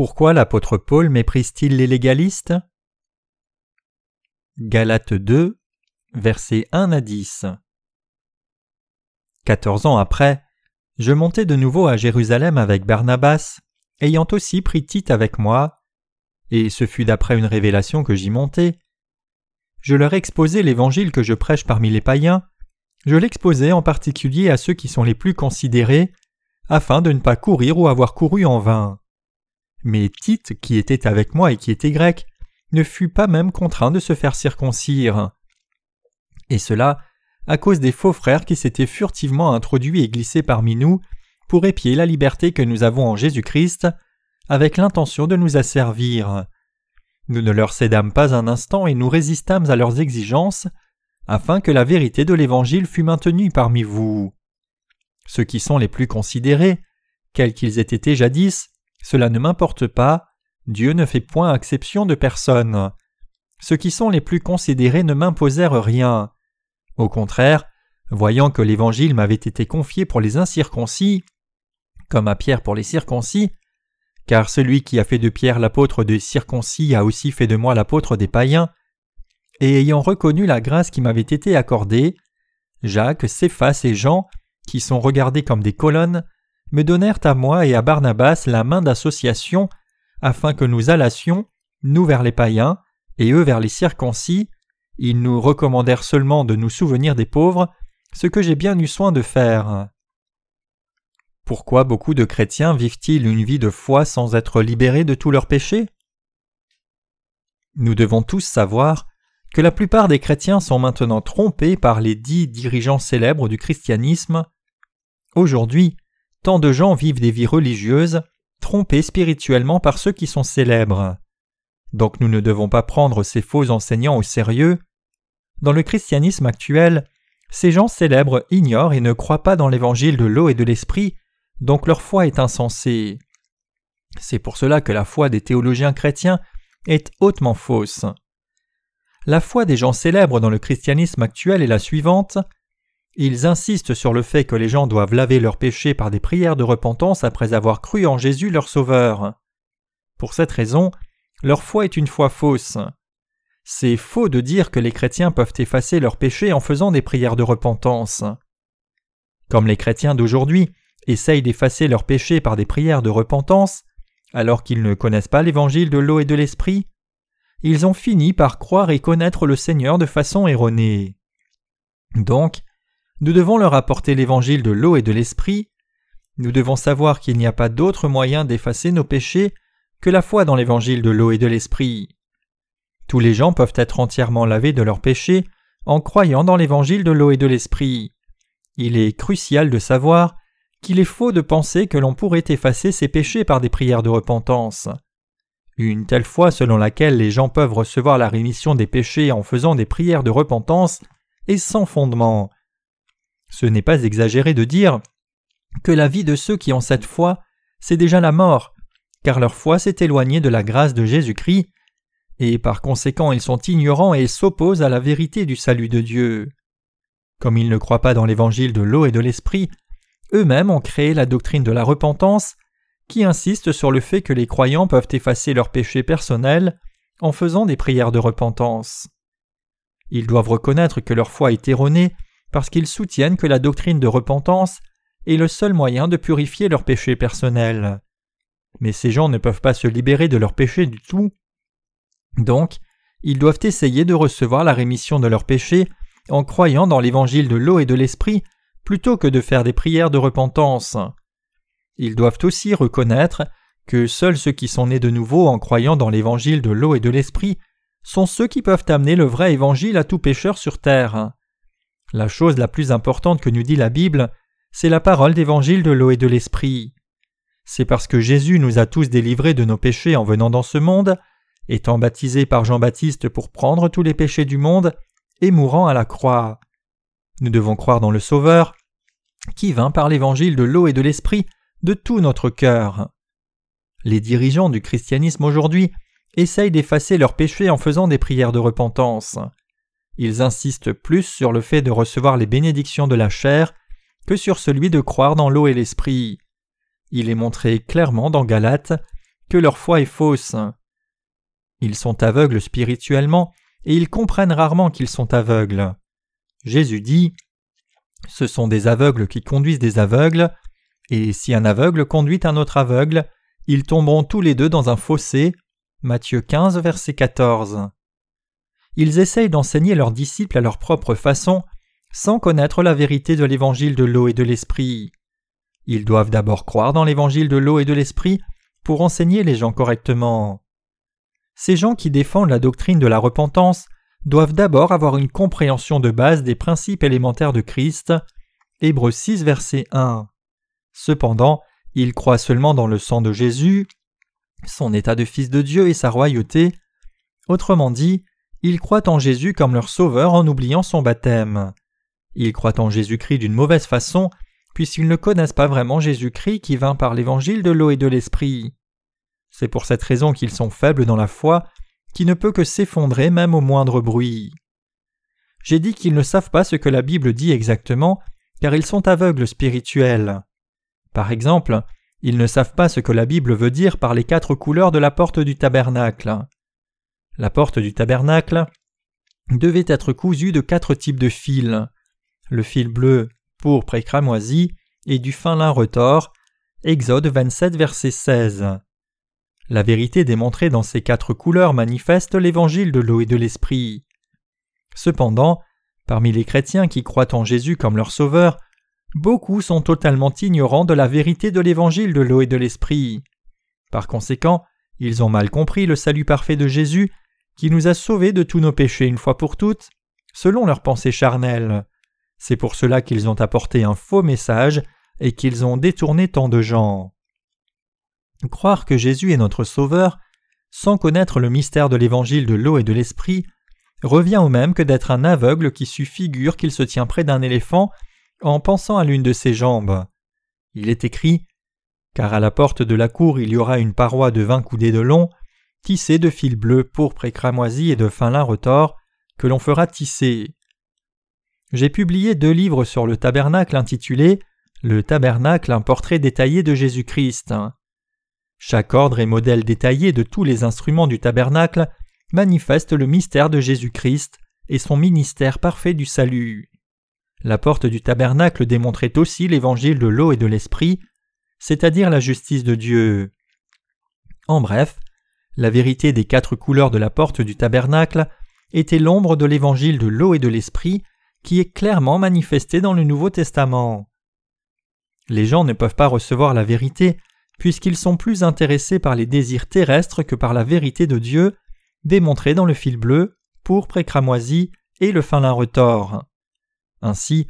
Pourquoi l'apôtre Paul méprise-t-il les légalistes? Galates 2, versets 1 à 10 Quatorze ans après, je montai de nouveau à Jérusalem avec Barnabas, ayant aussi pris Tite avec moi, et ce fut d'après une révélation que j'y montai. Je leur exposai l'évangile que je prêche parmi les païens, je l'exposai en particulier à ceux qui sont les plus considérés, afin de ne pas courir ou avoir couru en vain. Mais Tite, qui était avec moi et qui était grec, ne fut pas même contraint de se faire circoncire. Et cela à cause des faux frères qui s'étaient furtivement introduits et glissés parmi nous pour épier la liberté que nous avons en Jésus-Christ, avec l'intention de nous asservir. Nous ne leur cédâmes pas un instant et nous résistâmes à leurs exigences, afin que la vérité de l'Évangile fût maintenue parmi vous. Ceux qui sont les plus considérés, quels qu'ils aient été jadis, cela ne m'importe pas, Dieu ne fait point exception de personne. Ceux qui sont les plus considérés ne m'imposèrent rien. Au contraire, voyant que l'Évangile m'avait été confié pour les incirconcis, comme à Pierre pour les circoncis, car celui qui a fait de Pierre l'apôtre des circoncis a aussi fait de moi l'apôtre des païens, et ayant reconnu la grâce qui m'avait été accordée, Jacques, Céphas et Jean, qui sont regardés comme des colonnes, me donnèrent à moi et à Barnabas la main d'association, afin que nous allassions, nous vers les païens, et eux vers les circoncis, ils nous recommandèrent seulement de nous souvenir des pauvres, ce que j'ai bien eu soin de faire. Pourquoi beaucoup de chrétiens vivent-ils une vie de foi sans être libérés de tous leurs péchés? Nous devons tous savoir que la plupart des chrétiens sont maintenant trompés par les dix dirigeants célèbres du christianisme. Aujourd'hui, tant de gens vivent des vies religieuses, trompés spirituellement par ceux qui sont célèbres. Donc nous ne devons pas prendre ces faux enseignants au sérieux. Dans le christianisme actuel, ces gens célèbres ignorent et ne croient pas dans l'évangile de l'eau et de l'esprit, donc leur foi est insensée. C'est pour cela que la foi des théologiens chrétiens est hautement fausse. La foi des gens célèbres dans le christianisme actuel est la suivante. Ils insistent sur le fait que les gens doivent laver leurs péchés par des prières de repentance après avoir cru en Jésus leur Sauveur. Pour cette raison, leur foi est une foi fausse. C'est faux de dire que les chrétiens peuvent effacer leurs péchés en faisant des prières de repentance. Comme les chrétiens d'aujourd'hui essayent d'effacer leurs péchés par des prières de repentance, alors qu'ils ne connaissent pas l'évangile de l'eau et de l'esprit, ils ont fini par croire et connaître le Seigneur de façon erronée. Donc, nous devons leur apporter l'évangile de l'eau et de l'esprit, nous devons savoir qu'il n'y a pas d'autre moyen d'effacer nos péchés que la foi dans l'évangile de l'eau et de l'esprit. Tous les gens peuvent être entièrement lavés de leurs péchés en croyant dans l'évangile de l'eau et de l'esprit. Il est crucial de savoir qu'il est faux de penser que l'on pourrait effacer ses péchés par des prières de repentance. Une telle foi selon laquelle les gens peuvent recevoir la rémission des péchés en faisant des prières de repentance est sans fondement. Ce n'est pas exagéré de dire que la vie de ceux qui ont cette foi, c'est déjà la mort, car leur foi s'est éloignée de la grâce de Jésus-Christ, et par conséquent ils sont ignorants et s'opposent à la vérité du salut de Dieu. Comme ils ne croient pas dans l'évangile de l'eau et de l'esprit, eux-mêmes ont créé la doctrine de la repentance qui insiste sur le fait que les croyants peuvent effacer leurs péchés personnels en faisant des prières de repentance. Ils doivent reconnaître que leur foi est erronée parce qu'ils soutiennent que la doctrine de repentance est le seul moyen de purifier leurs péchés personnels. Mais ces gens ne peuvent pas se libérer de leurs péchés du tout. Donc, ils doivent essayer de recevoir la rémission de leurs péchés en croyant dans l'évangile de l'eau et de l'esprit plutôt que de faire des prières de repentance. Ils doivent aussi reconnaître que seuls ceux qui sont nés de nouveau en croyant dans l'évangile de l'eau et de l'esprit sont ceux qui peuvent amener le vrai évangile à tout pécheur sur terre. La chose la plus importante que nous dit la Bible, c'est la parole d'évangile de l'eau et de l'esprit. C'est parce que Jésus nous a tous délivrés de nos péchés en venant dans ce monde, étant baptisé par Jean-Baptiste pour prendre tous les péchés du monde et mourant à la croix. Nous devons croire dans le Sauveur, qui vint par l'évangile de l'eau et de l'esprit de tout notre cœur. Les dirigeants du christianisme aujourd'hui essayent d'effacer leurs péchés en faisant des prières de repentance. Ils insistent plus sur le fait de recevoir les bénédictions de la chair que sur celui de croire dans l'eau et l'esprit. Il est montré clairement dans Galates que leur foi est fausse. Ils sont aveugles spirituellement et ils comprennent rarement qu'ils sont aveugles. Jésus dit Ce sont des aveugles qui conduisent des aveugles, et si un aveugle conduit un autre aveugle, ils tomberont tous les deux dans un fossé. Matthieu 15, verset 14. Ils essayent d'enseigner leurs disciples à leur propre façon, sans connaître la vérité de l'évangile de l'eau et de l'esprit. Ils doivent d'abord croire dans l'évangile de l'eau et de l'esprit pour enseigner les gens correctement. Ces gens qui défendent la doctrine de la repentance doivent d'abord avoir une compréhension de base des principes élémentaires de Christ. Hébreux 6, verset 1. Cependant, ils croient seulement dans le sang de Jésus, son état de fils de Dieu et sa royauté. Autrement dit, ils croient en Jésus comme leur sauveur en oubliant son baptême. Ils croient en Jésus-Christ d'une mauvaise façon, puisqu'ils ne connaissent pas vraiment Jésus-Christ qui vint par l'évangile de l'eau et de l'esprit. C'est pour cette raison qu'ils sont faibles dans la foi, qui ne peut que s'effondrer même au moindre bruit. J'ai dit qu'ils ne savent pas ce que la Bible dit exactement, car ils sont aveugles spirituels. Par exemple, ils ne savent pas ce que la Bible veut dire par les quatre couleurs de la porte du tabernacle. La porte du tabernacle devait être cousue de quatre types de fils le fil bleu, pourpre et cramoisi, et du fin lin retors. Exode 27, verset 16. La vérité démontrée dans ces quatre couleurs manifeste l'évangile de l'eau et de l'esprit. Cependant, parmi les chrétiens qui croient en Jésus comme leur sauveur, beaucoup sont totalement ignorants de la vérité de l'évangile de l'eau et de l'esprit. Par conséquent, ils ont mal compris le salut parfait de Jésus, qui nous a sauvés de tous nos péchés une fois pour toutes, selon leur pensée charnelle. C'est pour cela qu'ils ont apporté un faux message et qu'ils ont détourné tant de gens. Croire que Jésus est notre Sauveur, sans connaître le mystère de l'évangile de l'eau et de l'esprit, revient au même que d'être un aveugle qui sut figure qu'il se tient près d'un éléphant en pensant à l'une de ses jambes. Il est écrit Car à la porte de la cour il y aura une paroi de vingt coudées de long, tissée de fils bleus, pourpre et cramoisi et de fin lin retors, que l'on fera tisser. J'ai publié deux livres sur le tabernacle intitulés Le tabernacle, un portrait détaillé de Jésus-Christ. Chaque ordre et modèle détaillé de tous les instruments du tabernacle manifeste le mystère de Jésus-Christ et son ministère parfait du salut. La porte du tabernacle démontrait aussi l'évangile de l'eau et de l'esprit, c'est-à-dire la justice de Dieu. En bref, la vérité des quatre couleurs de la porte du tabernacle était l'ombre de l'évangile de l'eau et de l'esprit qui est clairement manifesté dans le Nouveau Testament. Les gens ne peuvent pas recevoir la vérité puisqu'ils sont plus intéressés par les désirs terrestres que par la vérité de Dieu, démontrée dans le fil bleu, pourpre et cramoisi et le fin lin retors. Ainsi,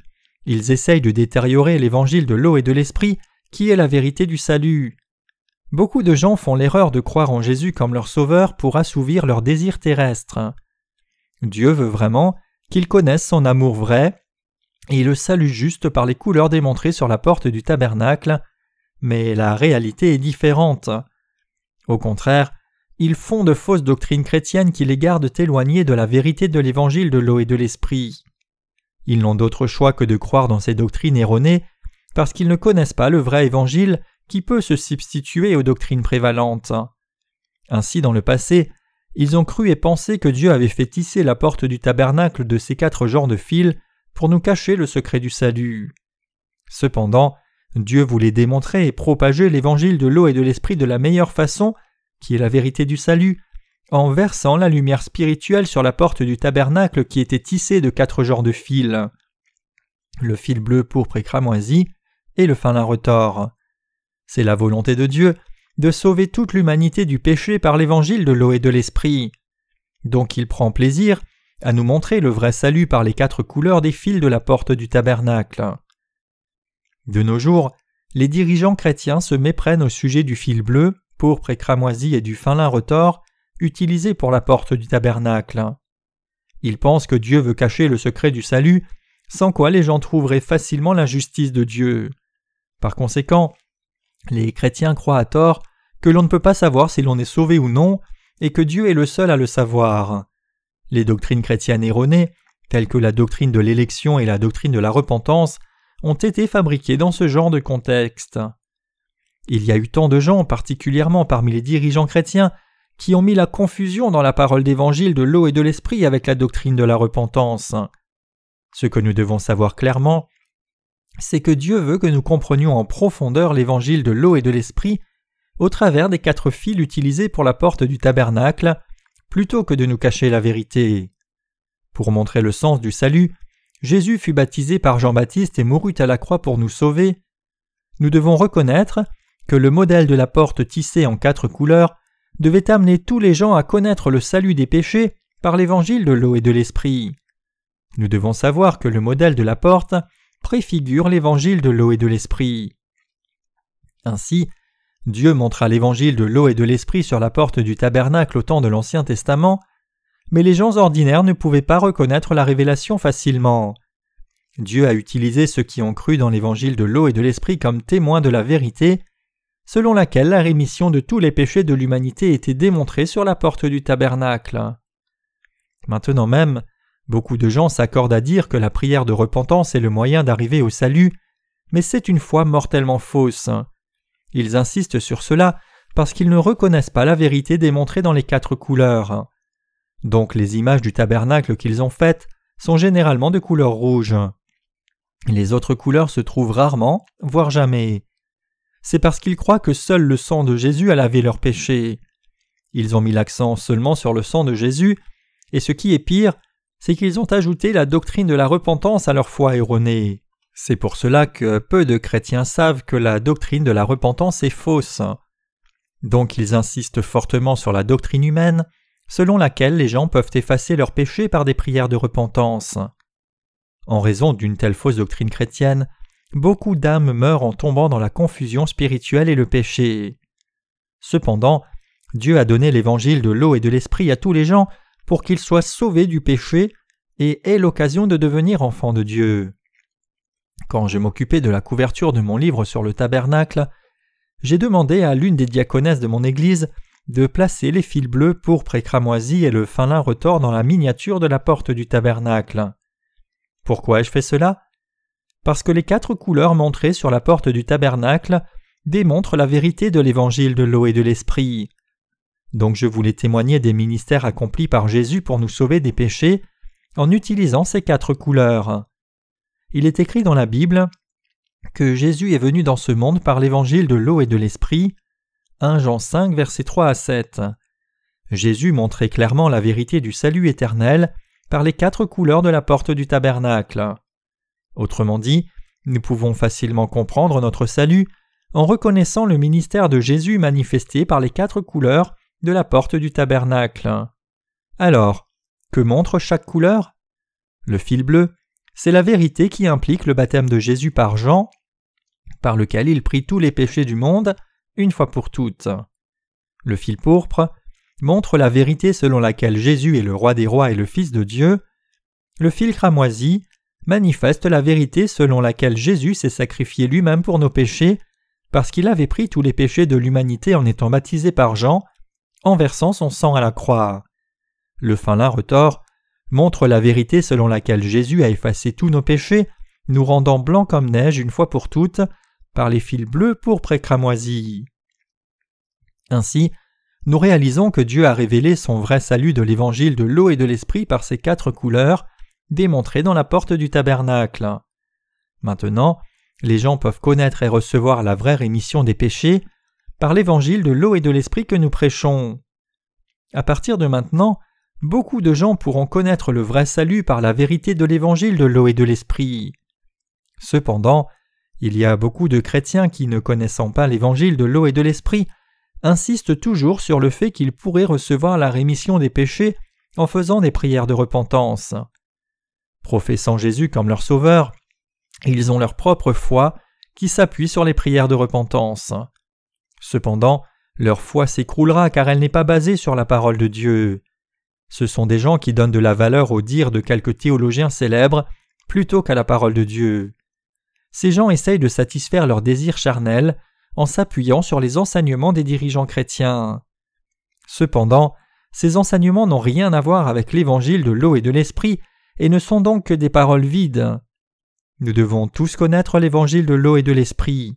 ils essayent de détériorer l'évangile de l'eau et de l'esprit, qui est la vérité du salut. Beaucoup de gens font l'erreur de croire en Jésus comme leur sauveur pour assouvir leurs désirs terrestres. Dieu veut vraiment qu'ils connaissent son amour vrai, et le salut juste par les couleurs démontrées sur la porte du tabernacle, mais la réalité est différente. Au contraire, ils font de fausses doctrines chrétiennes qui les gardent éloignés de la vérité de l'évangile de l'eau et de l'esprit. Ils n'ont d'autre choix que de croire dans ces doctrines erronées parce qu'ils ne connaissent pas le vrai évangile qui peut se substituer aux doctrines prévalentes. Ainsi, dans le passé, ils ont cru et pensé que Dieu avait fait tisser la porte du tabernacle de ces quatre genres de fils pour nous cacher le secret du salut. Cependant, Dieu voulait démontrer et propager l'évangile de l'eau et de l'esprit de la meilleure façon, qui est la vérité du salut, en versant la lumière spirituelle sur la porte du tabernacle qui était tissée de quatre genres de fils. Le fil bleu, pourpre et cramoisi, et le fin lin retors. C'est la volonté de Dieu de sauver toute l'humanité du péché par l'évangile de l'eau et de l'esprit. Donc il prend plaisir à nous montrer le vrai salut par les quatre couleurs des fils de la porte du tabernacle. De nos jours, les dirigeants chrétiens se méprennent au sujet du fil bleu, pourpre et cramoisi et du fin lin retors utilisé pour la porte du tabernacle. Ils pensent que Dieu veut cacher le secret du salut, sans quoi les gens trouveraient facilement la justice de Dieu. Par conséquent, les chrétiens croient à tort que l'on ne peut pas savoir si l'on est sauvé ou non, et que Dieu est le seul à le savoir. Les doctrines chrétiennes erronées, telles que la doctrine de l'élection et la doctrine de la repentance, ont été fabriqués dans ce genre de contexte. Il y a eu tant de gens, particulièrement parmi les dirigeants chrétiens, qui ont mis la confusion dans la parole d'évangile de l'eau et de l'esprit avec la doctrine de la repentance. Ce que nous devons savoir clairement, c'est que Dieu veut que nous comprenions en profondeur l'évangile de l'eau et de l'esprit au travers des quatre fils utilisés pour la porte du tabernacle, plutôt que de nous cacher la vérité. Pour montrer le sens du salut, Jésus fut baptisé par Jean-Baptiste et mourut à la croix pour nous sauver. Nous devons reconnaître que le modèle de la porte tissée en quatre couleurs devait amener tous les gens à connaître le salut des péchés par l'évangile de l'eau et de l'esprit. Nous devons savoir que le modèle de la porte préfigure l'évangile de l'eau et de l'esprit. Ainsi, Dieu montra l'évangile de l'eau et de l'esprit sur la porte du tabernacle au temps de l'Ancien Testament, mais les gens ordinaires ne pouvaient pas reconnaître la révélation facilement. Dieu a utilisé ceux qui ont cru dans l'évangile de l'eau et de l'esprit comme témoins de la vérité, selon laquelle la rémission de tous les péchés de l'humanité était démontrée sur la porte du tabernacle. Maintenant même, beaucoup de gens s'accordent à dire que la prière de repentance est le moyen d'arriver au salut, mais c'est une foi mortellement fausse. Ils insistent sur cela parce qu'ils ne reconnaissent pas la vérité démontrée dans les quatre couleurs. Donc les images du tabernacle qu'ils ont faites sont généralement de couleur rouge. Les autres couleurs se trouvent rarement, voire jamais. C'est parce qu'ils croient que seul le sang de Jésus a lavé leurs péchés. Ils ont mis l'accent seulement sur le sang de Jésus, et ce qui est pire, c'est qu'ils ont ajouté la doctrine de la repentance à leur foi erronée. C'est pour cela que peu de chrétiens savent que la doctrine de la repentance est fausse. Donc ils insistent fortement sur la doctrine humaine, selon laquelle les gens peuvent effacer leurs péchés par des prières de repentance. En raison d'une telle fausse doctrine chrétienne, beaucoup d'âmes meurent en tombant dans la confusion spirituelle et le péché. Cependant, Dieu a donné l'évangile de l'eau et de l'esprit à tous les gens pour qu'ils soient sauvés du péché et aient l'occasion de devenir enfants de Dieu. Quand je m'occupais de la couverture de mon livre sur le tabernacle, j'ai demandé à l'une des diaconesses de mon église de placer les fils bleus pourpre et et le fin lin retors dans la miniature de la porte du tabernacle. Pourquoi ai-je fait cela? Parce que les quatre couleurs montrées sur la porte du tabernacle démontrent la vérité de l'évangile de l'eau et de l'esprit. Donc je voulais témoigner des ministères accomplis par Jésus pour nous sauver des péchés en utilisant ces quatre couleurs. Il est écrit dans la Bible que Jésus est venu dans ce monde par l'évangile de l'eau et de l'esprit, 1 Jean 5, versets 3 à 7. Jésus montrait clairement la vérité du salut éternel par les quatre couleurs de la porte du tabernacle. Autrement dit, nous pouvons facilement comprendre notre salut en reconnaissant le ministère de Jésus manifesté par les quatre couleurs de la porte du tabernacle. Alors, que montre chaque couleur? Le fil bleu, c'est la vérité qui implique le baptême de Jésus par Jean, par lequel il prit tous les péchés du monde, une fois pour toutes. Le fil pourpre montre la vérité selon laquelle Jésus est le roi des rois et le Fils de Dieu. Le fil cramoisi manifeste la vérité selon laquelle Jésus s'est sacrifié lui-même pour nos péchés, parce qu'il avait pris tous les péchés de l'humanité en étant baptisé par Jean, en versant son sang à la croix. Le fin lin retors montre la vérité selon laquelle Jésus a effacé tous nos péchés, nous rendant blancs comme neige une fois pour toutes, par les fils bleus pour cramoisis. Ainsi, nous réalisons que Dieu a révélé son vrai salut de l'évangile de l'eau et de l'esprit par ces quatre couleurs, démontrées dans la porte du tabernacle. Maintenant, les gens peuvent connaître et recevoir la vraie rémission des péchés par l'évangile de l'eau et de l'esprit que nous prêchons. À partir de maintenant, beaucoup de gens pourront connaître le vrai salut par la vérité de l'évangile de l'eau et de l'esprit. Cependant, il y a beaucoup de chrétiens qui, ne connaissant pas l'évangile de l'eau et de l'esprit, insistent toujours sur le fait qu'ils pourraient recevoir la rémission des péchés en faisant des prières de repentance. Professant Jésus comme leur sauveur, ils ont leur propre foi qui s'appuie sur les prières de repentance. Cependant, leur foi s'écroulera car elle n'est pas basée sur la parole de Dieu. Ce sont des gens qui donnent de la valeur au dire de quelques théologiens célèbres plutôt qu'à la parole de Dieu ces gens essayent de satisfaire leurs désirs charnels en s'appuyant sur les enseignements des dirigeants chrétiens. Cependant, ces enseignements n'ont rien à voir avec l'évangile de l'eau et de l'esprit et ne sont donc que des paroles vides. Nous devons tous connaître l'évangile de l'eau et de l'esprit.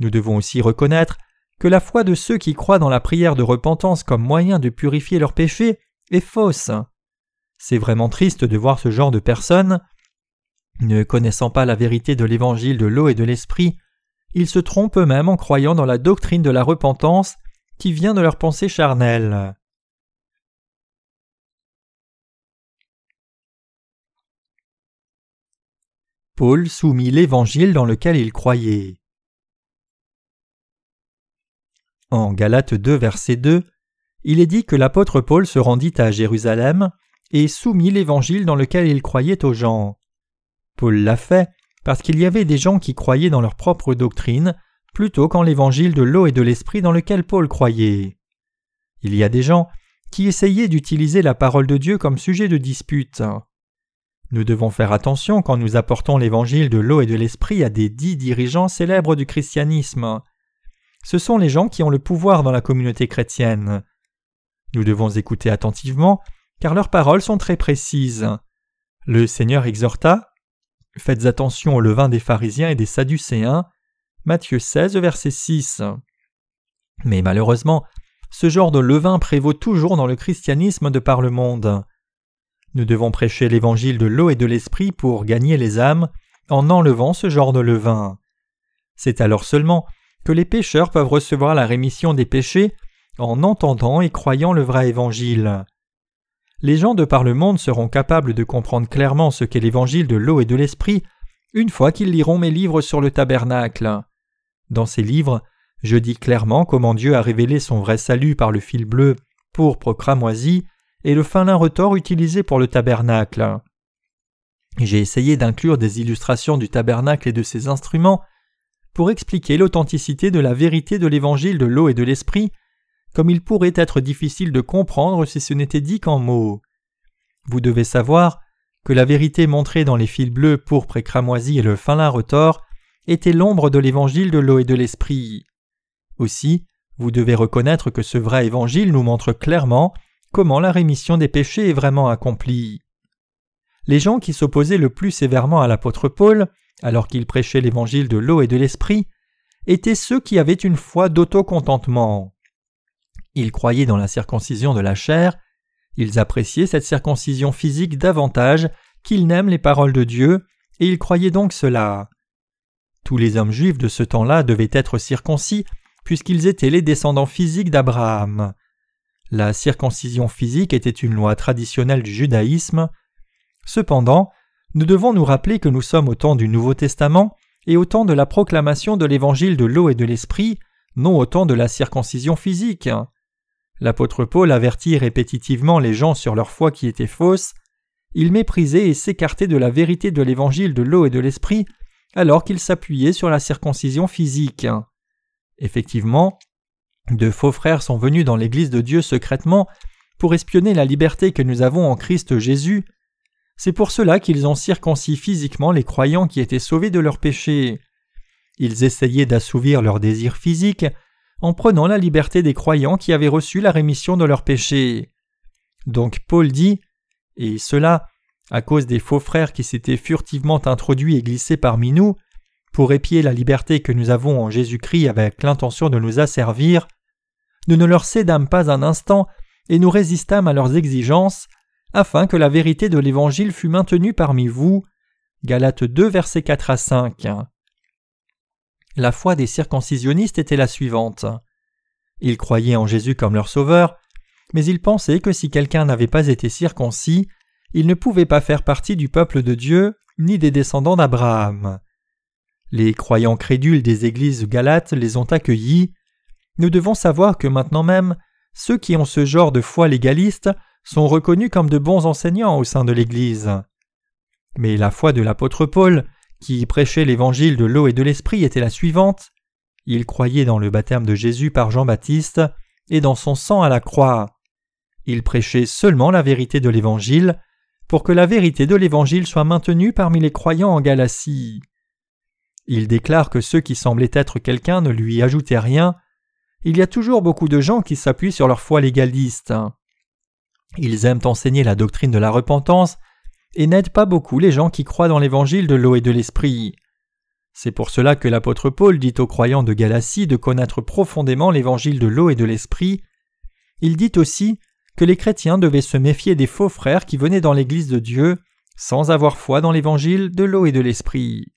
Nous devons aussi reconnaître que la foi de ceux qui croient dans la prière de repentance comme moyen de purifier leurs péchés est fausse. C'est vraiment triste de voir ce genre de personnes. Ne connaissant pas la vérité de l'évangile de l'eau et de l'esprit, ils se trompent eux-mêmes en croyant dans la doctrine de la repentance qui vient de leur pensée charnelle. Paul soumit l'évangile dans lequel il croyait. En Galates 2, verset 2, il est dit que l'apôtre Paul se rendit à Jérusalem et soumit l'évangile dans lequel il croyait aux gens. Paul l'a fait parce qu'il y avait des gens qui croyaient dans leur propre doctrine plutôt qu'en l'évangile de l'eau et de l'esprit dans lequel Paul croyait. Il y a des gens qui essayaient d'utiliser la parole de Dieu comme sujet de dispute. Nous devons faire attention quand nous apportons l'évangile de l'eau et de l'esprit à des dix dirigeants célèbres du christianisme. Ce sont les gens qui ont le pouvoir dans la communauté chrétienne. Nous devons écouter attentivement, car leurs paroles sont très précises. Le Seigneur exhorta Faites attention au levain des pharisiens et des sadducéens. Matthieu 16, verset 6. Mais malheureusement, ce genre de levain prévaut toujours dans le christianisme de par le monde. Nous devons prêcher l'évangile de l'eau et de l'esprit pour gagner les âmes en enlevant ce genre de levain. C'est alors seulement que les pécheurs peuvent recevoir la rémission des péchés en entendant et croyant le vrai évangile. Les gens de par le monde seront capables de comprendre clairement ce qu'est l'évangile de l'eau et de l'esprit une fois qu'ils liront mes livres sur le tabernacle. Dans ces livres, je dis clairement comment Dieu a révélé son vrai salut par le fil bleu, pourpre cramoisi et le fin lin retors utilisé pour le tabernacle. J'ai essayé d'inclure des illustrations du tabernacle et de ses instruments pour expliquer l'authenticité de la vérité de l'évangile de l'eau et de l'esprit, comme il pourrait être difficile de comprendre si ce n'était dit qu'en mots. Vous devez savoir que la vérité montrée dans les fils bleus, pourpre et cramoisi et le fin lin retors était l'ombre de l'évangile de l'eau et de l'esprit. Aussi, vous devez reconnaître que ce vrai évangile nous montre clairement comment la rémission des péchés est vraiment accomplie. Les gens qui s'opposaient le plus sévèrement à l'apôtre Paul alors qu'il prêchait l'évangile de l'eau et de l'esprit, étaient ceux qui avaient une foi d'autocontentement. Ils croyaient dans la circoncision de la chair, ils appréciaient cette circoncision physique davantage qu'ils n'aiment les paroles de Dieu, et ils croyaient donc cela. Tous les hommes juifs de ce temps-là devaient être circoncis, puisqu'ils étaient les descendants physiques d'Abraham. La circoncision physique était une loi traditionnelle du judaïsme. Cependant, nous devons nous rappeler que nous sommes au temps du Nouveau Testament et au temps de la proclamation de l'évangile de l'eau et de l'esprit, non au temps de la circoncision physique. L'apôtre Paul avertit répétitivement les gens sur leur foi qui était fausse. Il méprisait et s'écartait de la vérité de l'évangile de l'eau et de l'esprit alors qu'il s'appuyait sur la circoncision physique. Effectivement, de faux frères sont venus dans l'Église de Dieu secrètement pour espionner la liberté que nous avons en Christ Jésus c'est pour cela qu'ils ont circoncis physiquement les croyants qui étaient sauvés de leurs péchés. Ils essayaient d'assouvir leurs désirs physiques en prenant la liberté des croyants qui avaient reçu la rémission de leurs péchés. Donc Paul dit Et cela, à cause des faux frères qui s'étaient furtivement introduits et glissés parmi nous, pour épier la liberté que nous avons en Jésus-Christ avec l'intention de nous asservir, nous ne leur cédâmes pas un instant et nous résistâmes à leurs exigences, afin que la vérité de l'Évangile fût maintenue parmi vous. Galates 2, versets 4 à 5. La foi des circoncisionnistes était la suivante. Ils croyaient en Jésus comme leur sauveur, mais ils pensaient que si quelqu'un n'avait pas été circoncis, il ne pouvait pas faire partie du peuple de Dieu ni des descendants d'Abraham. Les croyants crédules des églises galates les ont accueillis. Nous devons savoir que maintenant même, ceux qui ont ce genre de foi légaliste sont reconnus comme de bons enseignants au sein de l'Église. Mais la foi de l'apôtre Paul, qui prêchait l'évangile de l'eau et de l'esprit, était la suivante. Il croyait dans le baptême de Jésus par Jean-Baptiste et dans son sang à la croix. Il prêchait seulement la vérité de l'évangile pour que la vérité de l'évangile soit maintenue parmi les croyants en Galatie. Il déclare que ceux qui semblaient être quelqu'un ne lui ajoutaient rien. Il y a toujours beaucoup de gens qui s'appuient sur leur foi légaliste. Ils aiment enseigner la doctrine de la repentance et n'aident pas beaucoup les gens qui croient dans l'évangile de l'eau et de l'esprit. C'est pour cela que l'apôtre Paul dit aux croyants de Galatie de connaître profondément l'évangile de l'eau et de l'esprit. Il dit aussi que les chrétiens devaient se méfier des faux frères qui venaient dans l'Église de Dieu sans avoir foi dans l'évangile de l'eau et de l'esprit.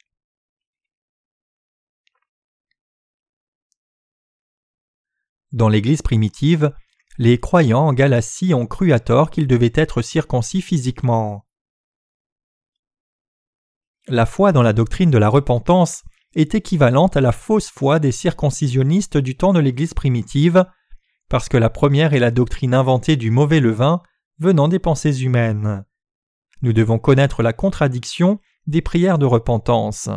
Dans l'Église primitive, les croyants en Galatie ont cru à tort qu'ils devaient être circoncis physiquement. La foi dans la doctrine de la repentance est équivalente à la fausse foi des circoncisionnistes du temps de l'Église primitive, parce que la première est la doctrine inventée du mauvais levain venant des pensées humaines. Nous devons connaître la contradiction des prières de repentance.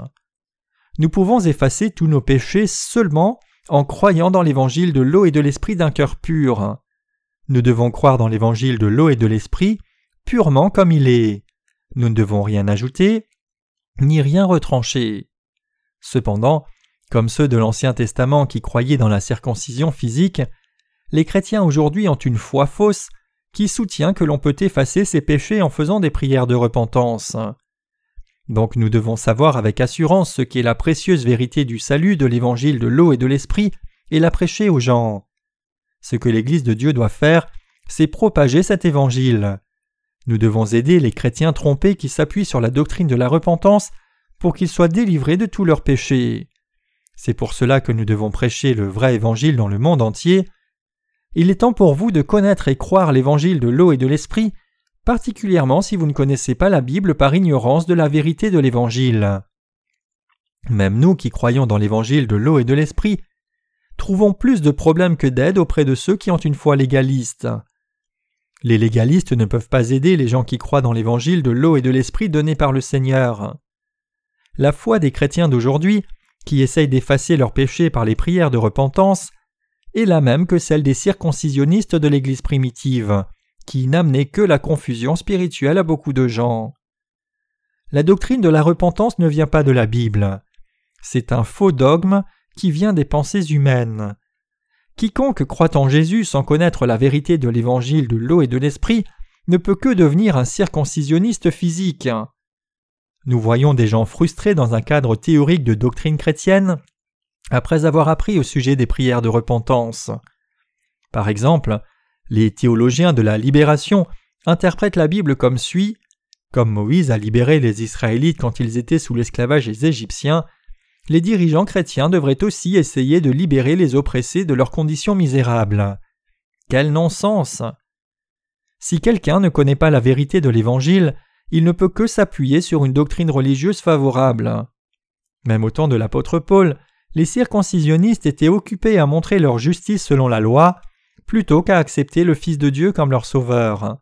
Nous pouvons effacer tous nos péchés seulement en croyant dans l'évangile de l'eau et de l'esprit d'un cœur pur. Nous devons croire dans l'évangile de l'eau et de l'esprit purement comme il est. Nous ne devons rien ajouter, ni rien retrancher. Cependant, comme ceux de l'Ancien Testament qui croyaient dans la circoncision physique, les chrétiens aujourd'hui ont une foi fausse qui soutient que l'on peut effacer ses péchés en faisant des prières de repentance. Donc nous devons savoir avec assurance ce qu'est la précieuse vérité du salut de l'évangile de l'eau et de l'esprit et la prêcher aux gens. Ce que l'Église de Dieu doit faire, c'est propager cet évangile. Nous devons aider les chrétiens trompés qui s'appuient sur la doctrine de la repentance pour qu'ils soient délivrés de tous leurs péchés. C'est pour cela que nous devons prêcher le vrai évangile dans le monde entier. Il est temps pour vous de connaître et croire l'évangile de l'eau et de l'esprit, particulièrement si vous ne connaissez pas la Bible par ignorance de la vérité de l'évangile. Même nous qui croyons dans l'évangile de l'eau et de l'esprit, trouvons plus de problèmes que d'aide auprès de ceux qui ont une foi légaliste. Les légalistes ne peuvent pas aider les gens qui croient dans l'évangile de l'eau et de l'esprit donné par le Seigneur. La foi des chrétiens d'aujourd'hui, qui essayent d'effacer leurs péchés par les prières de repentance, est la même que celle des circoncisionnistes de l'Église primitive, qui n'amenaient que la confusion spirituelle à beaucoup de gens. La doctrine de la repentance ne vient pas de la Bible. C'est un faux dogme qui vient des pensées humaines. Quiconque croit en Jésus sans connaître la vérité de l'évangile de l'eau et de l'esprit ne peut que devenir un circoncisionniste physique. Nous voyons des gens frustrés dans un cadre théorique de doctrine chrétienne après avoir appris au sujet des prières de repentance. Par exemple, les théologiens de la libération interprètent la Bible comme suit Comme Moïse a libéré les Israélites quand ils étaient sous l'esclavage des Égyptiens, les dirigeants chrétiens devraient aussi essayer de libérer les oppressés de leurs conditions misérables. Quel non-sens Si quelqu'un ne connaît pas la vérité de l'Évangile, il ne peut que s'appuyer sur une doctrine religieuse favorable. Même au temps de l'apôtre Paul, les circoncisionnistes étaient occupés à montrer leur justice selon la loi, plutôt qu'à accepter le Fils de Dieu comme leur sauveur.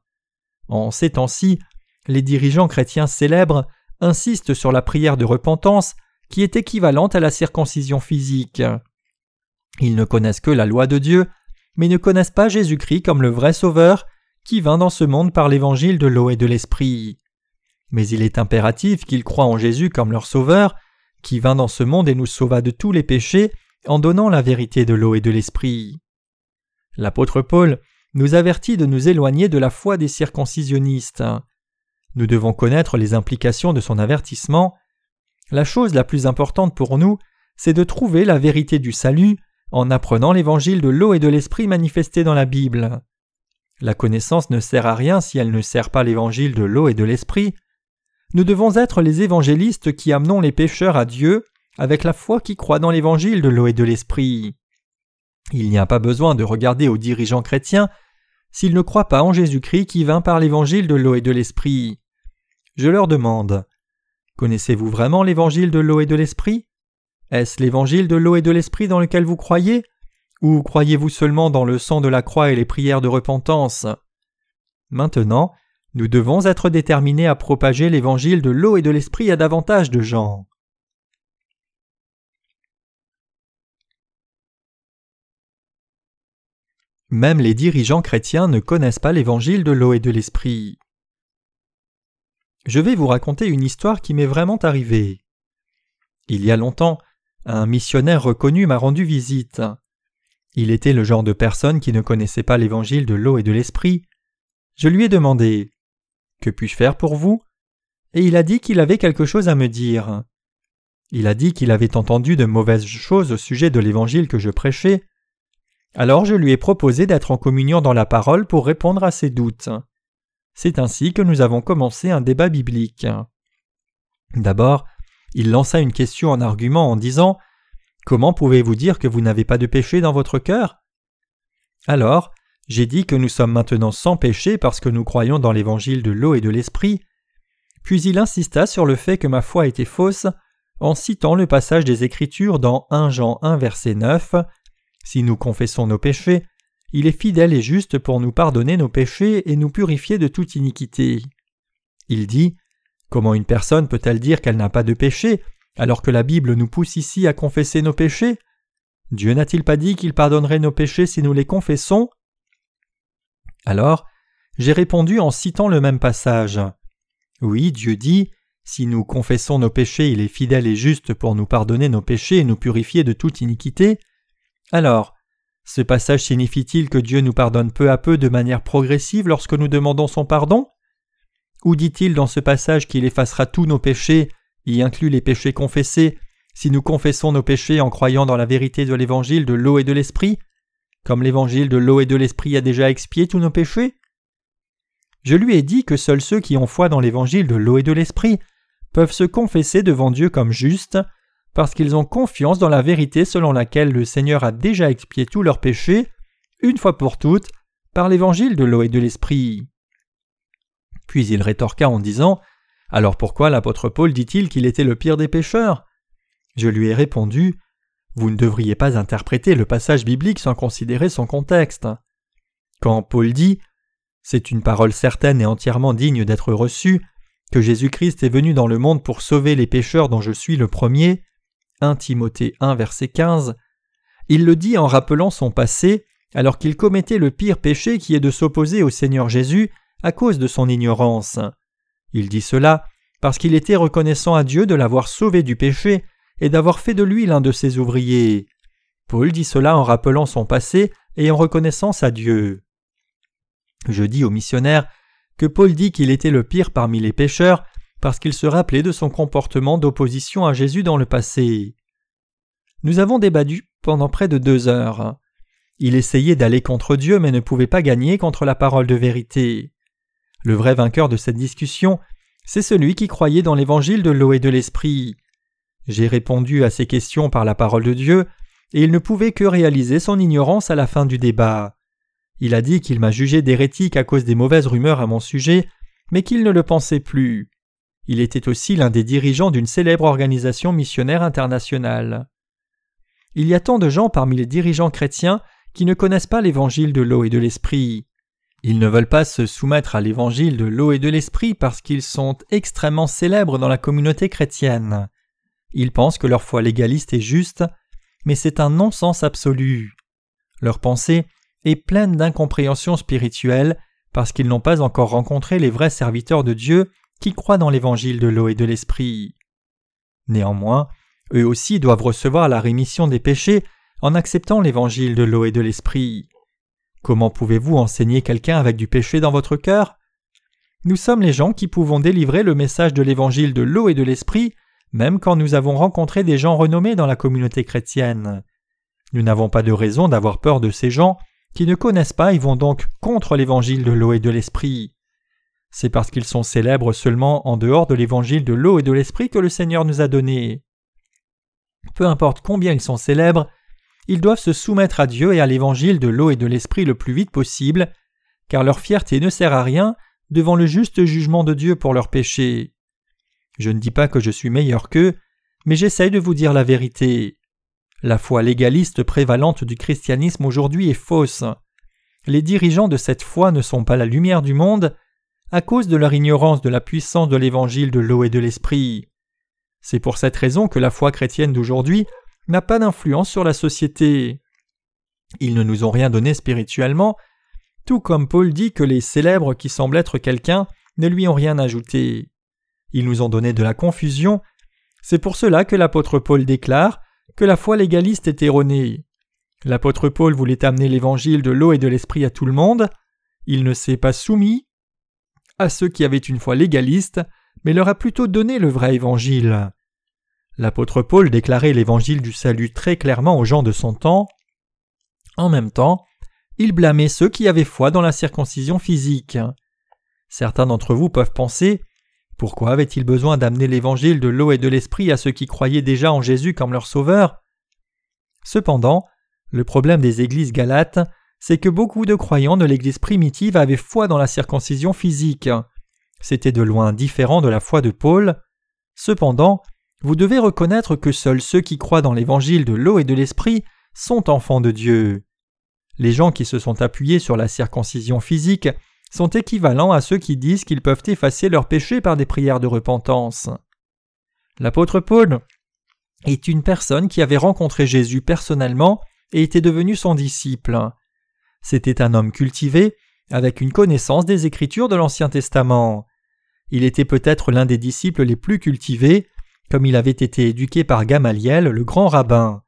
En ces temps-ci, les dirigeants chrétiens célèbres insistent sur la prière de repentance qui est équivalente à la circoncision physique. Ils ne connaissent que la loi de Dieu, mais ne connaissent pas Jésus-Christ comme le vrai Sauveur qui vint dans ce monde par l'évangile de l'eau et de l'Esprit. Mais il est impératif qu'ils croient en Jésus comme leur Sauveur, qui vint dans ce monde et nous sauva de tous les péchés en donnant la vérité de l'eau et de l'Esprit. L'apôtre Paul nous avertit de nous éloigner de la foi des circoncisionnistes. Nous devons connaître les implications de son avertissement la chose la plus importante pour nous, c'est de trouver la vérité du salut en apprenant l'évangile de l'eau et de l'esprit manifesté dans la Bible. La connaissance ne sert à rien si elle ne sert pas l'évangile de l'eau et de l'esprit. Nous devons être les évangélistes qui amenons les pécheurs à Dieu avec la foi qui croit dans l'évangile de l'eau et de l'esprit. Il n'y a pas besoin de regarder aux dirigeants chrétiens s'ils ne croient pas en Jésus-Christ qui vint par l'évangile de l'eau et de l'esprit. Je leur demande Connaissez-vous vraiment l'évangile de l'eau et de l'esprit? Est-ce l'évangile de l'eau et de l'esprit dans lequel vous croyez? Ou croyez-vous seulement dans le sang de la croix et les prières de repentance? Maintenant, nous devons être déterminés à propager l'évangile de l'eau et de l'esprit à davantage de gens. Même les dirigeants chrétiens ne connaissent pas l'évangile de l'eau et de l'esprit. Je vais vous raconter une histoire qui m'est vraiment arrivée. Il y a longtemps, un missionnaire reconnu m'a rendu visite. Il était le genre de personne qui ne connaissait pas l'évangile de l'eau et de l'esprit. Je lui ai demandé Que puis-je faire pour vous? Et il a dit qu'il avait quelque chose à me dire. Il a dit qu'il avait entendu de mauvaises choses au sujet de l'évangile que je prêchais. Alors je lui ai proposé d'être en communion dans la parole pour répondre à ses doutes. C'est ainsi que nous avons commencé un débat biblique. D'abord, il lança une question en argument en disant Comment pouvez-vous dire que vous n'avez pas de péché dans votre cœur? Alors, j'ai dit que nous sommes maintenant sans péché parce que nous croyons dans l'évangile de l'eau et de l'esprit. Puis il insista sur le fait que ma foi était fausse en citant le passage des Écritures dans 1 Jean 1 verset 9 Si nous confessons nos péchés, il est fidèle et juste pour nous pardonner nos péchés et nous purifier de toute iniquité. Il dit Comment une personne peut-elle dire qu'elle n'a pas de péché alors que la Bible nous pousse ici à confesser nos péchés? Dieu n'a-t-il pas dit qu'il pardonnerait nos péchés si nous les confessons? Alors, j'ai répondu en citant le même passage. Oui, Dieu dit Si nous confessons nos péchés, il est fidèle et juste pour nous pardonner nos péchés et nous purifier de toute iniquité. Alors, ce passage signifie-t-il que Dieu nous pardonne peu à peu de manière progressive lorsque nous demandons son pardon? Ou dit-il dans ce passage qu'il effacera tous nos péchés y inclut les péchés confessés, si nous confessons nos péchés en croyant dans la vérité de l'évangile de l'eau et de l'esprit, comme l'évangile de l'eau et de l'esprit a déjà expié tous nos péchés? Je lui ai dit que seuls ceux qui ont foi dans l'évangile de l'eau et de l'esprit peuvent se confesser devant Dieu comme justes, parce qu'ils ont confiance dans la vérité selon laquelle le Seigneur a déjà expié tous leurs péchés, une fois pour toutes, par l'évangile de l'eau et de l'esprit. Puis il rétorqua en disant alors pourquoi l'apôtre Paul dit-il qu'il était le pire des pécheurs? Je lui ai répondu Vous ne devriez pas interpréter le passage biblique sans considérer son contexte. Quand Paul dit C'est une parole certaine et entièrement digne d'être reçue, que Jésus-Christ est venu dans le monde pour sauver les pécheurs dont je suis le premier, 1 Timothée 1 verset 15, il le dit en rappelant son passé alors qu'il commettait le pire péché qui est de s'opposer au Seigneur Jésus à cause de son ignorance. Il dit cela parce qu'il était reconnaissant à Dieu de l'avoir sauvé du péché et d'avoir fait de lui l'un de ses ouvriers. Paul dit cela en rappelant son passé et en reconnaissance à Dieu. Je dis aux missionnaires que Paul dit qu'il était le pire parmi les pécheurs parce qu'il se rappelait de son comportement d'opposition à Jésus dans le passé. Nous avons débattu pendant près de deux heures. Il essayait d'aller contre Dieu mais ne pouvait pas gagner contre la parole de vérité. Le vrai vainqueur de cette discussion, c'est celui qui croyait dans l'évangile de l'eau et de l'esprit. J'ai répondu à ces questions par la parole de Dieu, et il ne pouvait que réaliser son ignorance à la fin du débat. Il a dit qu'il m'a jugé d'hérétique à cause des mauvaises rumeurs à mon sujet, mais qu'il ne le pensait plus. Il était aussi l'un des dirigeants d'une célèbre organisation missionnaire internationale. Il y a tant de gens parmi les dirigeants chrétiens qui ne connaissent pas l'évangile de l'eau et de l'esprit. Ils ne veulent pas se soumettre à l'évangile de l'eau et de l'esprit parce qu'ils sont extrêmement célèbres dans la communauté chrétienne. Ils pensent que leur foi légaliste est juste, mais c'est un non-sens absolu. Leur pensée est pleine d'incompréhension spirituelle parce qu'ils n'ont pas encore rencontré les vrais serviteurs de Dieu croient dans l'évangile de l'eau et de l'esprit. Néanmoins, eux aussi doivent recevoir la rémission des péchés en acceptant l'évangile de l'eau et de l'esprit. Comment pouvez-vous enseigner quelqu'un avec du péché dans votre cœur? Nous sommes les gens qui pouvons délivrer le message de l'évangile de l'eau et de l'esprit, même quand nous avons rencontré des gens renommés dans la communauté chrétienne. Nous n'avons pas de raison d'avoir peur de ces gens qui ne connaissent pas et vont donc contre l'évangile de l'eau et de l'esprit. C'est parce qu'ils sont célèbres seulement en dehors de l'évangile de l'eau et de l'esprit que le Seigneur nous a donné. Peu importe combien ils sont célèbres, ils doivent se soumettre à Dieu et à l'évangile de l'eau et de l'esprit le plus vite possible, car leur fierté ne sert à rien devant le juste jugement de Dieu pour leurs péchés. Je ne dis pas que je suis meilleur qu'eux, mais j'essaye de vous dire la vérité. La foi légaliste prévalente du christianisme aujourd'hui est fausse. Les dirigeants de cette foi ne sont pas la lumière du monde à cause de leur ignorance de la puissance de l'évangile de l'eau et de l'esprit. C'est pour cette raison que la foi chrétienne d'aujourd'hui n'a pas d'influence sur la société. Ils ne nous ont rien donné spirituellement, tout comme Paul dit que les célèbres qui semblent être quelqu'un ne lui ont rien ajouté. Ils nous ont donné de la confusion, c'est pour cela que l'apôtre Paul déclare que la foi légaliste est erronée. L'apôtre Paul voulait amener l'évangile de l'eau et de l'esprit à tout le monde, il ne s'est pas soumis à ceux qui avaient une foi légaliste, mais leur a plutôt donné le vrai évangile. L'apôtre Paul déclarait l'évangile du salut très clairement aux gens de son temps. En même temps, il blâmait ceux qui avaient foi dans la circoncision physique. Certains d'entre vous peuvent penser pourquoi avait-il besoin d'amener l'évangile de l'eau et de l'esprit à ceux qui croyaient déjà en Jésus comme leur sauveur? Cependant, le problème des églises galates, c'est que beaucoup de croyants de l'église primitive avaient foi dans la circoncision physique. C'était de loin différent de la foi de Paul. Cependant, vous devez reconnaître que seuls ceux qui croient dans l'évangile de l'eau et de l'esprit sont enfants de Dieu. Les gens qui se sont appuyés sur la circoncision physique sont équivalents à ceux qui disent qu'ils peuvent effacer leurs péchés par des prières de repentance. L'apôtre Paul est une personne qui avait rencontré Jésus personnellement et était devenu son disciple. C'était un homme cultivé, avec une connaissance des Écritures de l'Ancien Testament. Il était peut-être l'un des disciples les plus cultivés, comme il avait été éduqué par Gamaliel, le grand rabbin.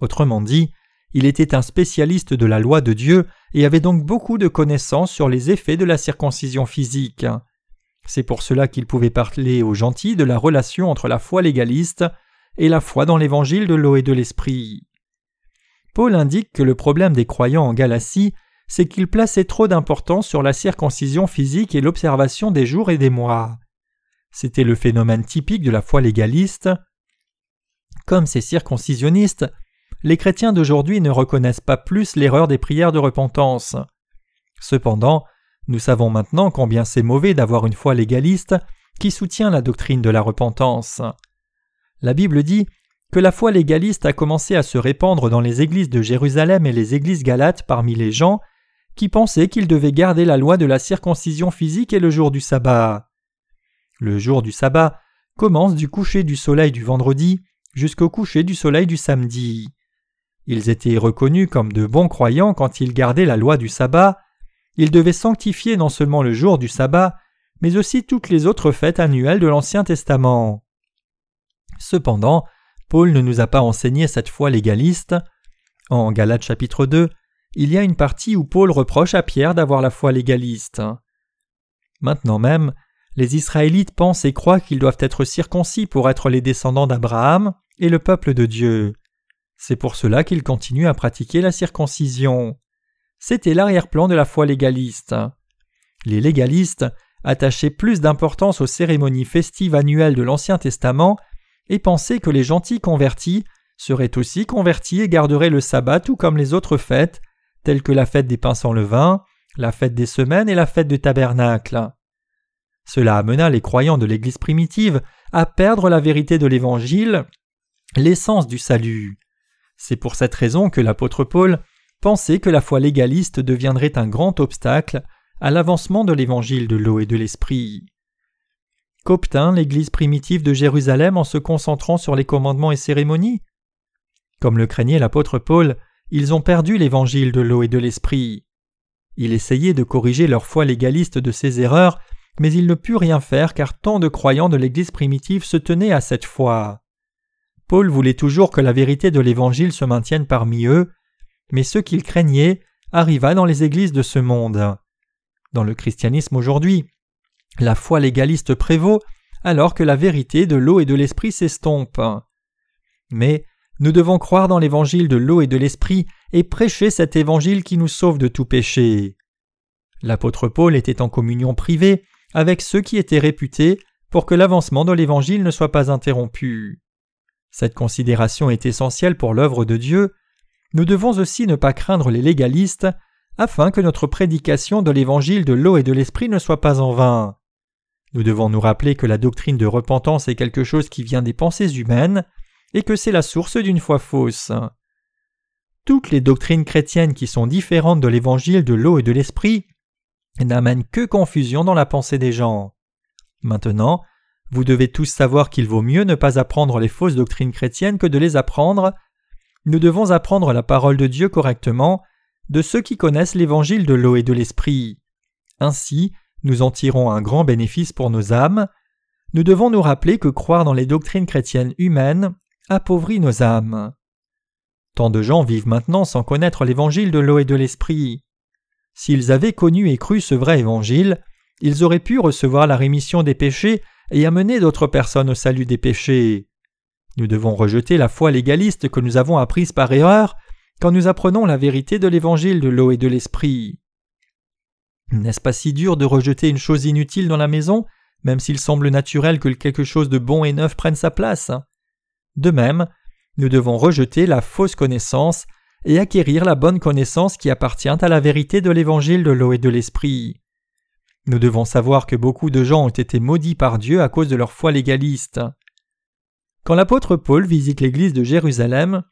Autrement dit, il était un spécialiste de la loi de Dieu et avait donc beaucoup de connaissances sur les effets de la circoncision physique. C'est pour cela qu'il pouvait parler aux gentils de la relation entre la foi légaliste et la foi dans l'évangile de l'eau et de l'esprit. Paul indique que le problème des croyants en Galatie, c'est qu'ils plaçaient trop d'importance sur la circoncision physique et l'observation des jours et des mois. C'était le phénomène typique de la foi légaliste. Comme ces circoncisionnistes, les chrétiens d'aujourd'hui ne reconnaissent pas plus l'erreur des prières de repentance. Cependant, nous savons maintenant combien c'est mauvais d'avoir une foi légaliste qui soutient la doctrine de la repentance. La Bible dit la foi légaliste a commencé à se répandre dans les églises de Jérusalem et les églises galates parmi les gens qui pensaient qu'ils devaient garder la loi de la circoncision physique et le jour du sabbat. Le jour du sabbat commence du coucher du soleil du vendredi jusqu'au coucher du soleil du samedi. Ils étaient reconnus comme de bons croyants quand ils gardaient la loi du sabbat. Ils devaient sanctifier non seulement le jour du sabbat, mais aussi toutes les autres fêtes annuelles de l'Ancien Testament. Cependant, Paul ne nous a pas enseigné cette foi légaliste. En Galates chapitre 2, il y a une partie où Paul reproche à Pierre d'avoir la foi légaliste. Maintenant même, les Israélites pensent et croient qu'ils doivent être circoncis pour être les descendants d'Abraham et le peuple de Dieu. C'est pour cela qu'ils continuent à pratiquer la circoncision. C'était l'arrière-plan de la foi légaliste. Les légalistes attachaient plus d'importance aux cérémonies festives annuelles de l'Ancien Testament et pensaient que les gentils convertis seraient aussi convertis et garderaient le sabbat tout comme les autres fêtes, telles que la fête des pains sans levain, la fête des semaines et la fête du tabernacle. Cela amena les croyants de l'Église primitive à perdre la vérité de l'Évangile, l'essence du salut. C'est pour cette raison que l'apôtre Paul pensait que la foi légaliste deviendrait un grand obstacle à l'avancement de l'évangile de l'eau et de l'esprit. Qu'obtint l'Église primitive de Jérusalem en se concentrant sur les commandements et cérémonies Comme le craignait l'apôtre Paul, ils ont perdu l'évangile de l'eau et de l'esprit. Il essayait de corriger leur foi légaliste de ces erreurs, mais il ne put rien faire car tant de croyants de l'Église primitive se tenaient à cette foi. Paul voulait toujours que la vérité de l'Évangile se maintienne parmi eux, mais ce qu'il craignait arriva dans les églises de ce monde. Dans le christianisme aujourd'hui, la foi légaliste prévaut alors que la vérité de l'eau et de l'esprit s'estompe. Mais nous devons croire dans l'évangile de l'eau et de l'esprit et prêcher cet évangile qui nous sauve de tout péché. L'apôtre Paul était en communion privée avec ceux qui étaient réputés pour que l'avancement de l'évangile ne soit pas interrompu. Cette considération est essentielle pour l'œuvre de Dieu. Nous devons aussi ne pas craindre les légalistes, afin que notre prédication de l'évangile de l'eau et de l'esprit ne soit pas en vain. Nous devons nous rappeler que la doctrine de repentance est quelque chose qui vient des pensées humaines, et que c'est la source d'une foi fausse. Toutes les doctrines chrétiennes qui sont différentes de l'évangile de l'eau et de l'esprit n'amènent que confusion dans la pensée des gens. Maintenant, vous devez tous savoir qu'il vaut mieux ne pas apprendre les fausses doctrines chrétiennes que de les apprendre. Nous devons apprendre la parole de Dieu correctement de ceux qui connaissent l'évangile de l'eau et de l'esprit. Ainsi, nous en tirons un grand bénéfice pour nos âmes. Nous devons nous rappeler que croire dans les doctrines chrétiennes humaines appauvrit nos âmes. Tant de gens vivent maintenant sans connaître l'évangile de l'eau et de l'esprit. S'ils avaient connu et cru ce vrai évangile, ils auraient pu recevoir la rémission des péchés et amener d'autres personnes au salut des péchés. Nous devons rejeter la foi légaliste que nous avons apprise par erreur quand nous apprenons la vérité de l'évangile de l'eau et de l'esprit. N'est-ce pas si dur de rejeter une chose inutile dans la maison, même s'il semble naturel que quelque chose de bon et neuf prenne sa place? De même, nous devons rejeter la fausse connaissance et acquérir la bonne connaissance qui appartient à la vérité de l'évangile de l'eau et de l'esprit. Nous devons savoir que beaucoup de gens ont été maudits par Dieu à cause de leur foi légaliste. Quand l'apôtre Paul visite l'église de Jérusalem,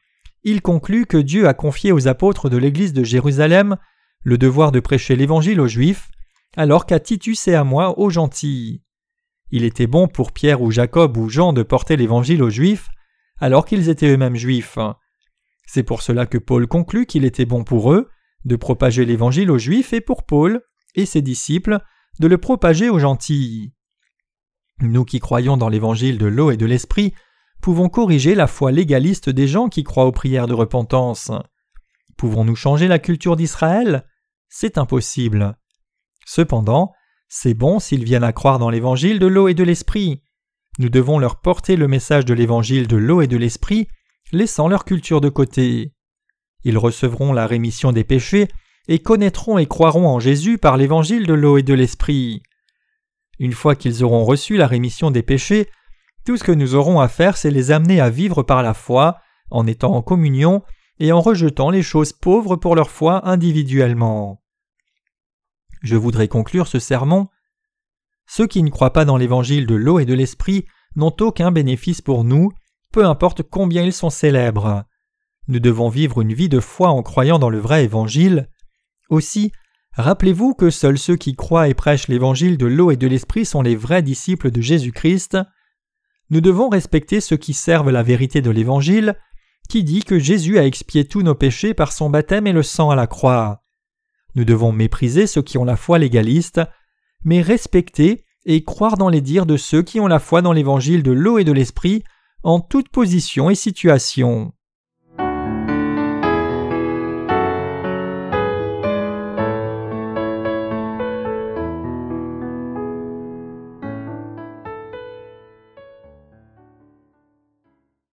il conclut que Dieu a confié aux apôtres de l'église de Jérusalem le devoir de prêcher l'évangile aux Juifs, alors qu'à Titus et à moi aux gentils. Il était bon pour Pierre ou Jacob ou Jean de porter l'évangile aux Juifs, alors qu'ils étaient eux-mêmes Juifs. C'est pour cela que Paul conclut qu'il était bon pour eux de propager l'évangile aux Juifs et pour Paul et ses disciples de le propager aux gentils. Nous qui croyons dans l'évangile de l'eau et de l'esprit pouvons corriger la foi légaliste des gens qui croient aux prières de repentance. Pouvons-nous changer la culture d'Israël? C'est impossible. Cependant, c'est bon s'ils viennent à croire dans l'évangile de l'eau et de l'esprit. Nous devons leur porter le message de l'évangile de l'eau et de l'esprit, laissant leur culture de côté. Ils recevront la rémission des péchés et connaîtront et croiront en Jésus par l'évangile de l'eau et de l'esprit. Une fois qu'ils auront reçu la rémission des péchés, tout ce que nous aurons à faire, c'est les amener à vivre par la foi, en étant en communion et en rejetant les choses pauvres pour leur foi individuellement. Je voudrais conclure ce sermon. Ceux qui ne croient pas dans l'évangile de l'eau et de l'esprit n'ont aucun bénéfice pour nous, peu importe combien ils sont célèbres. Nous devons vivre une vie de foi en croyant dans le vrai évangile. Aussi, rappelez-vous que seuls ceux qui croient et prêchent l'évangile de l'eau et de l'esprit sont les vrais disciples de Jésus-Christ. Nous devons respecter ceux qui servent la vérité de l'Évangile, qui dit que Jésus a expié tous nos péchés par son baptême et le sang à la croix. Nous devons mépriser ceux qui ont la foi légaliste, mais respecter et croire dans les dires de ceux qui ont la foi dans l'Évangile de l'eau et de l'Esprit en toute position et situation.